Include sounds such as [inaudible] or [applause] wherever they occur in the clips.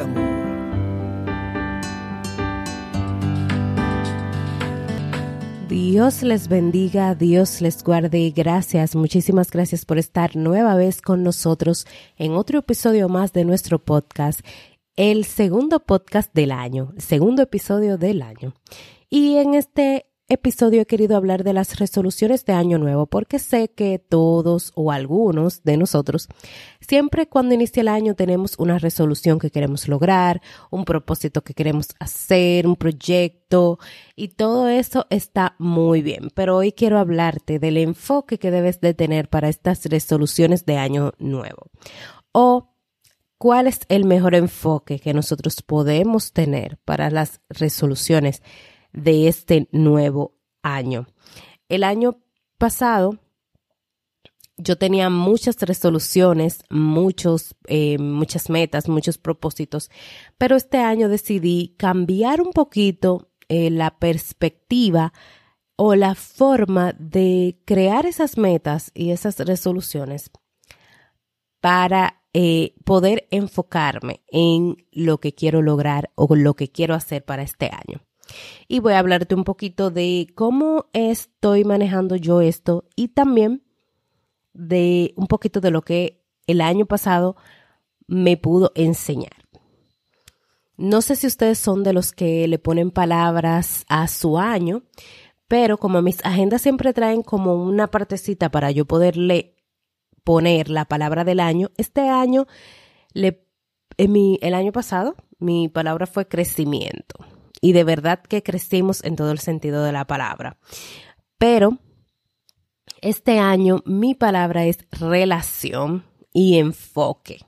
amor. Dios les bendiga, Dios les guarde. Gracias, muchísimas gracias por estar nueva vez con nosotros en otro episodio más de nuestro podcast, el segundo podcast del año, segundo episodio del año. Y en este episodio he querido hablar de las resoluciones de Año Nuevo porque sé que todos o algunos de nosotros siempre cuando inicia el año tenemos una resolución que queremos lograr, un propósito que queremos hacer, un proyecto y todo eso está muy bien. Pero hoy quiero hablarte del enfoque que debes de tener para estas resoluciones de Año Nuevo o cuál es el mejor enfoque que nosotros podemos tener para las resoluciones de este nuevo año. El año pasado yo tenía muchas resoluciones, muchos, eh, muchas metas, muchos propósitos, pero este año decidí cambiar un poquito eh, la perspectiva o la forma de crear esas metas y esas resoluciones para eh, poder enfocarme en lo que quiero lograr o lo que quiero hacer para este año y voy a hablarte un poquito de cómo estoy manejando yo esto y también de un poquito de lo que el año pasado me pudo enseñar. No sé si ustedes son de los que le ponen palabras a su año, pero como mis agendas siempre traen como una partecita para yo poderle poner la palabra del año, este año, el año pasado, mi palabra fue crecimiento y de verdad que crecimos en todo el sentido de la palabra. Pero este año mi palabra es relación y enfoque.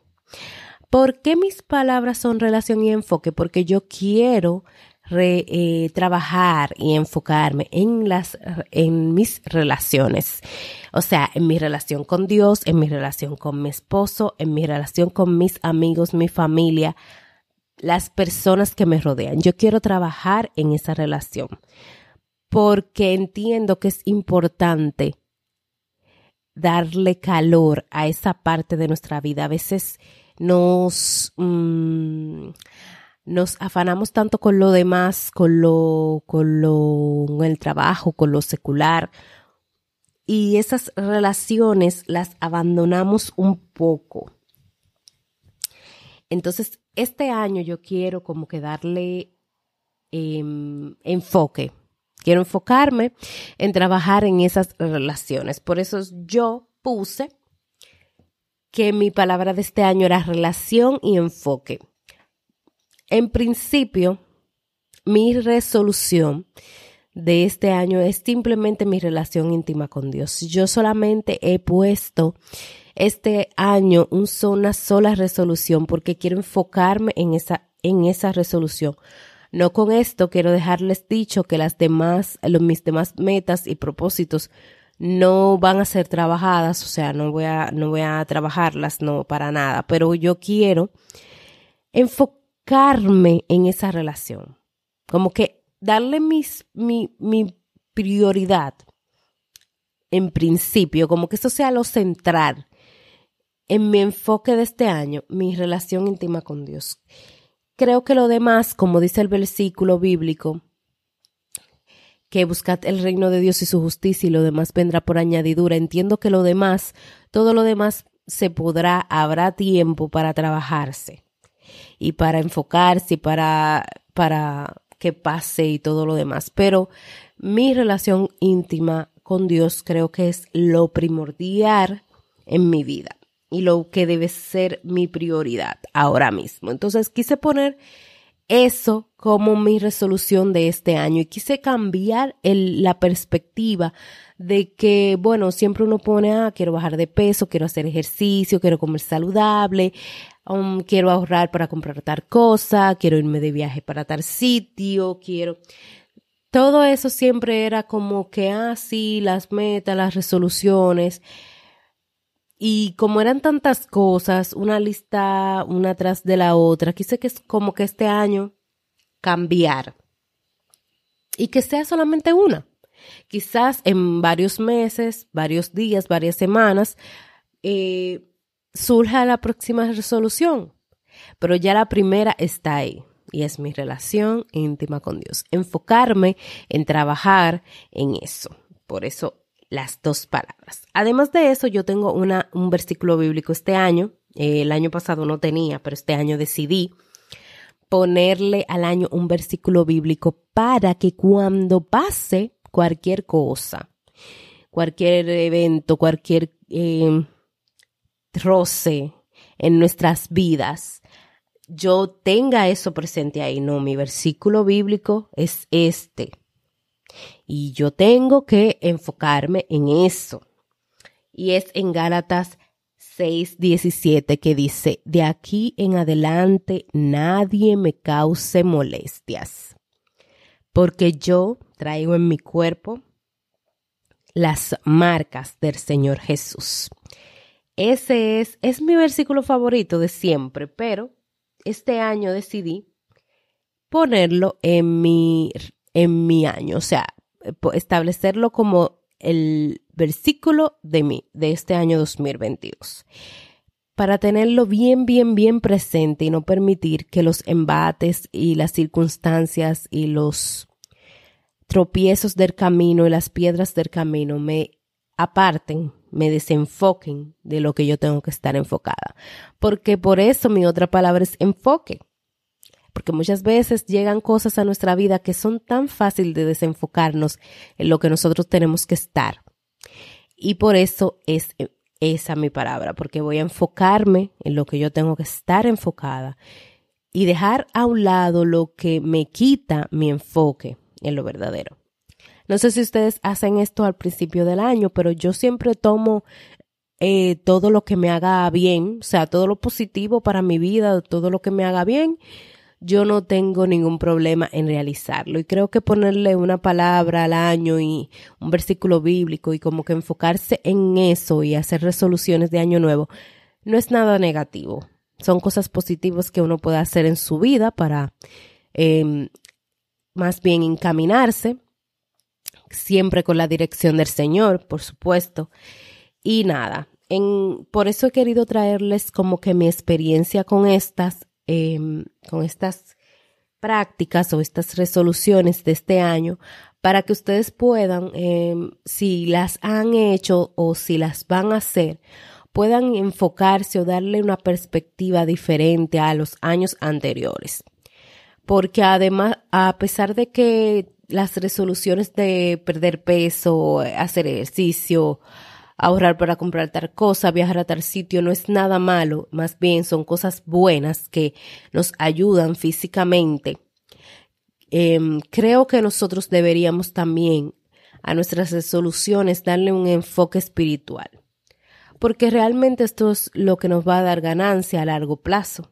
¿Por qué mis palabras son relación y enfoque? Porque yo quiero eh, trabajar y enfocarme en las en mis relaciones. O sea, en mi relación con Dios, en mi relación con mi esposo, en mi relación con mis amigos, mi familia, las personas que me rodean. Yo quiero trabajar en esa relación porque entiendo que es importante darle calor a esa parte de nuestra vida. A veces nos, mm, nos afanamos tanto con lo demás, con lo, con lo, con el trabajo, con lo secular. Y esas relaciones las abandonamos un poco. Entonces, este año yo quiero como que darle em, enfoque. Quiero enfocarme en trabajar en esas relaciones. Por eso yo puse que mi palabra de este año era relación y enfoque. En principio, mi resolución de este año es simplemente mi relación íntima con Dios. Yo solamente he puesto este año una sola resolución porque quiero enfocarme en esa, en esa resolución. No con esto quiero dejarles dicho que las demás, los, mis demás metas y propósitos no van a ser trabajadas, o sea, no voy a, no voy a trabajarlas, no para nada, pero yo quiero enfocarme en esa relación, como que darle mis, mi, mi prioridad en principio, como que eso sea lo central en mi enfoque de este año, mi relación íntima con Dios. Creo que lo demás, como dice el versículo bíblico, que buscad el reino de Dios y su justicia y lo demás vendrá por añadidura. Entiendo que lo demás, todo lo demás se podrá, habrá tiempo para trabajarse y para enfocarse y para, para que pase y todo lo demás. Pero mi relación íntima con Dios creo que es lo primordial en mi vida y lo que debe ser mi prioridad ahora mismo. Entonces quise poner eso como mi resolución de este año y quise cambiar la perspectiva de que, bueno, siempre uno pone, ah, quiero bajar de peso, quiero hacer ejercicio, quiero comer saludable, um, quiero ahorrar para comprar tal cosa, quiero irme de viaje para tal sitio, quiero... Todo eso siempre era como que, ah, sí, las metas, las resoluciones, y como eran tantas cosas, una lista una tras de la otra, quise que es como que este año cambiar. Y que sea solamente una. Quizás en varios meses, varios días, varias semanas, eh, surja la próxima resolución. Pero ya la primera está ahí. y es mi relación íntima con Dios. Enfocarme en trabajar en eso. Por eso las dos palabras. Además de eso, yo tengo una, un versículo bíblico este año. el año pasado no tenía, pero este año decidí ponerle al año un versículo bíblico para que cuando pase cualquier cosa, cualquier evento, cualquier eh, roce en nuestras vidas, yo tenga eso presente ahí. No, mi versículo bíblico es este. Y yo tengo que enfocarme en eso. Y es en Gálatas 6:17 que dice, de aquí en adelante nadie me cause molestias, porque yo traigo en mi cuerpo las marcas del Señor Jesús. Ese es, es mi versículo favorito de siempre, pero este año decidí ponerlo en mi, en mi año, o sea, establecerlo como el versículo de mí, de este año 2022, para tenerlo bien, bien, bien presente y no permitir que los embates y las circunstancias y los tropiezos del camino y las piedras del camino me aparten, me desenfoquen de lo que yo tengo que estar enfocada. Porque por eso mi otra palabra es enfoque. Porque muchas veces llegan cosas a nuestra vida que son tan fácil de desenfocarnos en lo que nosotros tenemos que estar. Y por eso es esa mi palabra, porque voy a enfocarme en lo que yo tengo que estar enfocada y dejar a un lado lo que me quita mi enfoque en lo verdadero. No sé si ustedes hacen esto al principio del año, pero yo siempre tomo eh, todo lo que me haga bien, o sea, todo lo positivo para mi vida, todo lo que me haga bien, yo no tengo ningún problema en realizarlo. Y creo que ponerle una palabra al año y un versículo bíblico y como que enfocarse en eso y hacer resoluciones de año nuevo no es nada negativo. Son cosas positivas que uno puede hacer en su vida para em, más bien encaminarse siempre con la dirección del Señor, por supuesto. Y nada, en, por eso he querido traerles como que mi experiencia con estas, em, con estas prácticas o estas resoluciones de este año para que ustedes puedan, em, si las han hecho o si las van a hacer, puedan enfocarse o darle una perspectiva diferente a los años anteriores. Porque además, a pesar de que las resoluciones de perder peso, hacer ejercicio, ahorrar para comprar tal cosa, viajar a tal sitio, no es nada malo, más bien son cosas buenas que nos ayudan físicamente. Em, creo que nosotros deberíamos también a nuestras resoluciones darle un enfoque espiritual, porque realmente esto es lo que nos va a dar ganancia a largo plazo.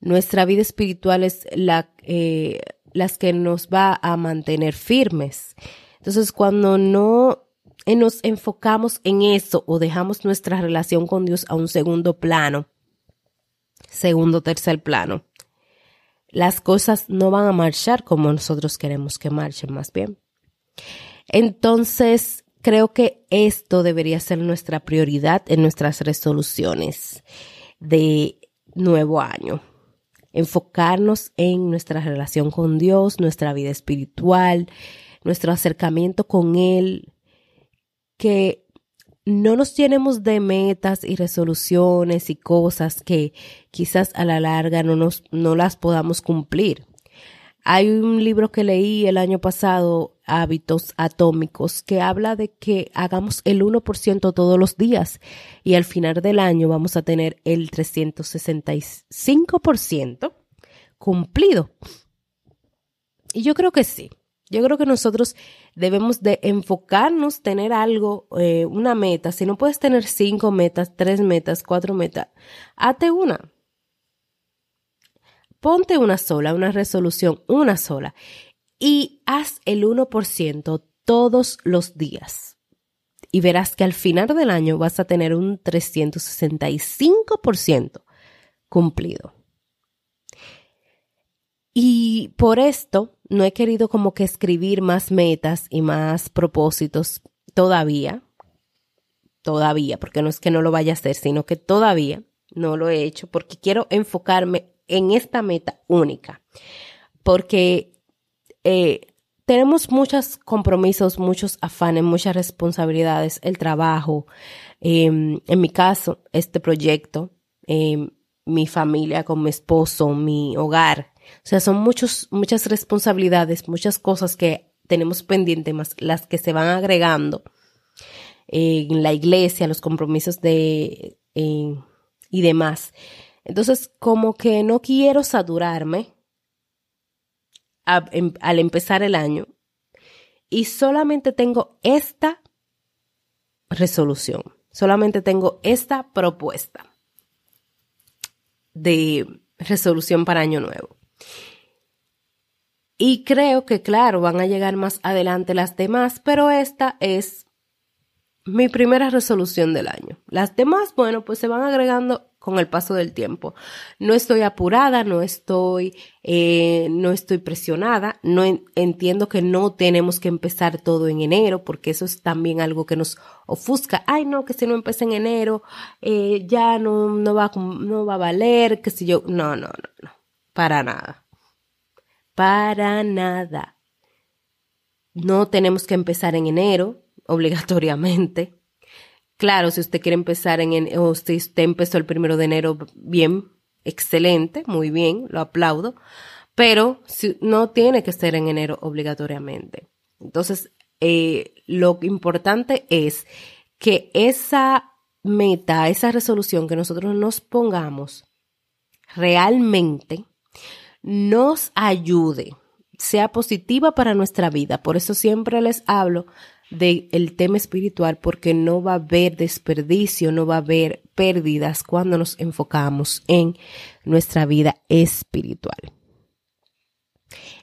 Nuestra vida espiritual es la, eh, las que nos va a mantener firmes. Entonces, cuando no nos enfocamos en eso o dejamos nuestra relación con Dios a un segundo plano, segundo, tercer plano, las cosas no van a marchar como nosotros queremos que marchen más bien. Entonces, creo que esto debería ser nuestra prioridad en nuestras resoluciones de nuevo año enfocarnos en nuestra relación con Dios, nuestra vida espiritual, nuestro acercamiento con Él, que no nos llenemos de metas y resoluciones y cosas que quizás a la larga no, nos, no las podamos cumplir. Hay un libro que leí el año pasado, Hábitos Atómicos, que habla de que hagamos el 1% todos los días y al final del año vamos a tener el 365% cumplido. Y yo creo que sí. Yo creo que nosotros debemos de enfocarnos, tener algo, eh, una meta. Si no puedes tener cinco metas, tres metas, cuatro metas, hazte una ponte una sola, una resolución, una sola, y haz el 1% todos los días. Y verás que al final del año vas a tener un 365% cumplido. Y por esto no he querido como que escribir más metas y más propósitos todavía. Todavía, porque no es que no lo vaya a hacer, sino que todavía no lo he hecho porque quiero enfocarme en esta meta única. Porque eh, tenemos muchos compromisos, muchos afanes, muchas responsabilidades, el trabajo, em, en mi caso, este proyecto, em, mi familia con mi esposo, mi hogar. O sea, son muchos, muchas responsabilidades, muchas cosas que tenemos pendientes, más las que se van agregando en la iglesia, los compromisos de y demás. Entonces, como que no quiero saturarme em, al empezar el año y solamente tengo esta resolución, solamente tengo esta propuesta de resolución para año nuevo. Y creo que, claro, van a llegar más adelante las demás, pero esta es mi primera resolución del año. Las demás, bueno, pues se van agregando con el paso del tiempo. No estoy apurada, no estoy, eh, no estoy presionada, no entiendo que no tenemos que empezar todo en enero, porque eso es también algo que nos ofusca. Ay, no, que si no empecé en enero, eh, ya no, no, va, no va a valer, que si yo, no, no, no, no, para nada. Para nada. No tenemos que empezar en enero, [laughs] obligatoriamente. Claro, si usted quiere empezar en, o si usted empezó el primero de enero, bien, excelente, muy bien, lo aplaudo, pero no tiene que ser en enero obligatoriamente. Entonces, eh, lo importante es que esa meta, esa resolución que nosotros nos pongamos, realmente nos ayude, sea positiva para nuestra vida. Por eso siempre les hablo del tema espiritual porque no va a haber desperdicio, no va a haber pérdidas cuando nos enfocamos en nuestra vida espiritual.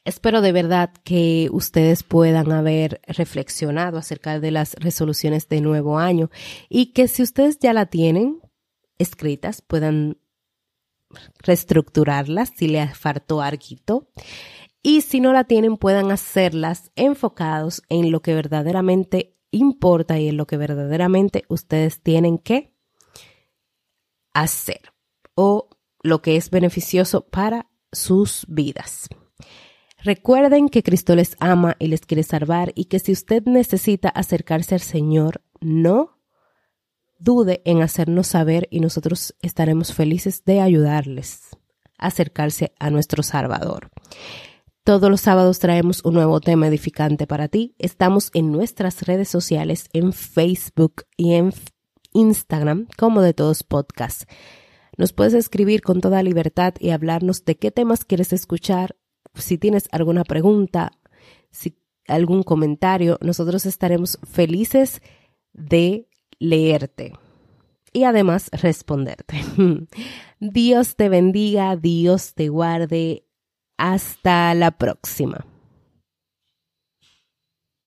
Espero de verdad que ustedes puedan haber reflexionado acerca de las resoluciones de nuevo año y que si ustedes ya la tienen escritas puedan reestructurarlas si les faltó algo y si no la tienen puedan hacerlas enfocados en lo que verdaderamente importa y en lo que verdaderamente ustedes tienen que hacer o lo que es beneficioso para sus vidas. Recuerden que Cristo les ama y les quiere salvar y que si usted necesita acercarse al Señor, no dude en hacernos saber y nosotros estaremos felices de ayudarles a acercarse a nuestro Salvador. Todos los sábados traemos un nuevo tema edificante para ti. Estamos en nuestras redes sociales, en Facebook y en Instagram, como de todos podcasts. Nos puedes escribir con toda libertad y hablarnos de qué temas quieres escuchar. Si tienes alguna pregunta, si algún comentario, nosotros estaremos felices de leerte y además responderte. [laughs] Dios te bendiga, Dios te guarde. Hasta la próxima.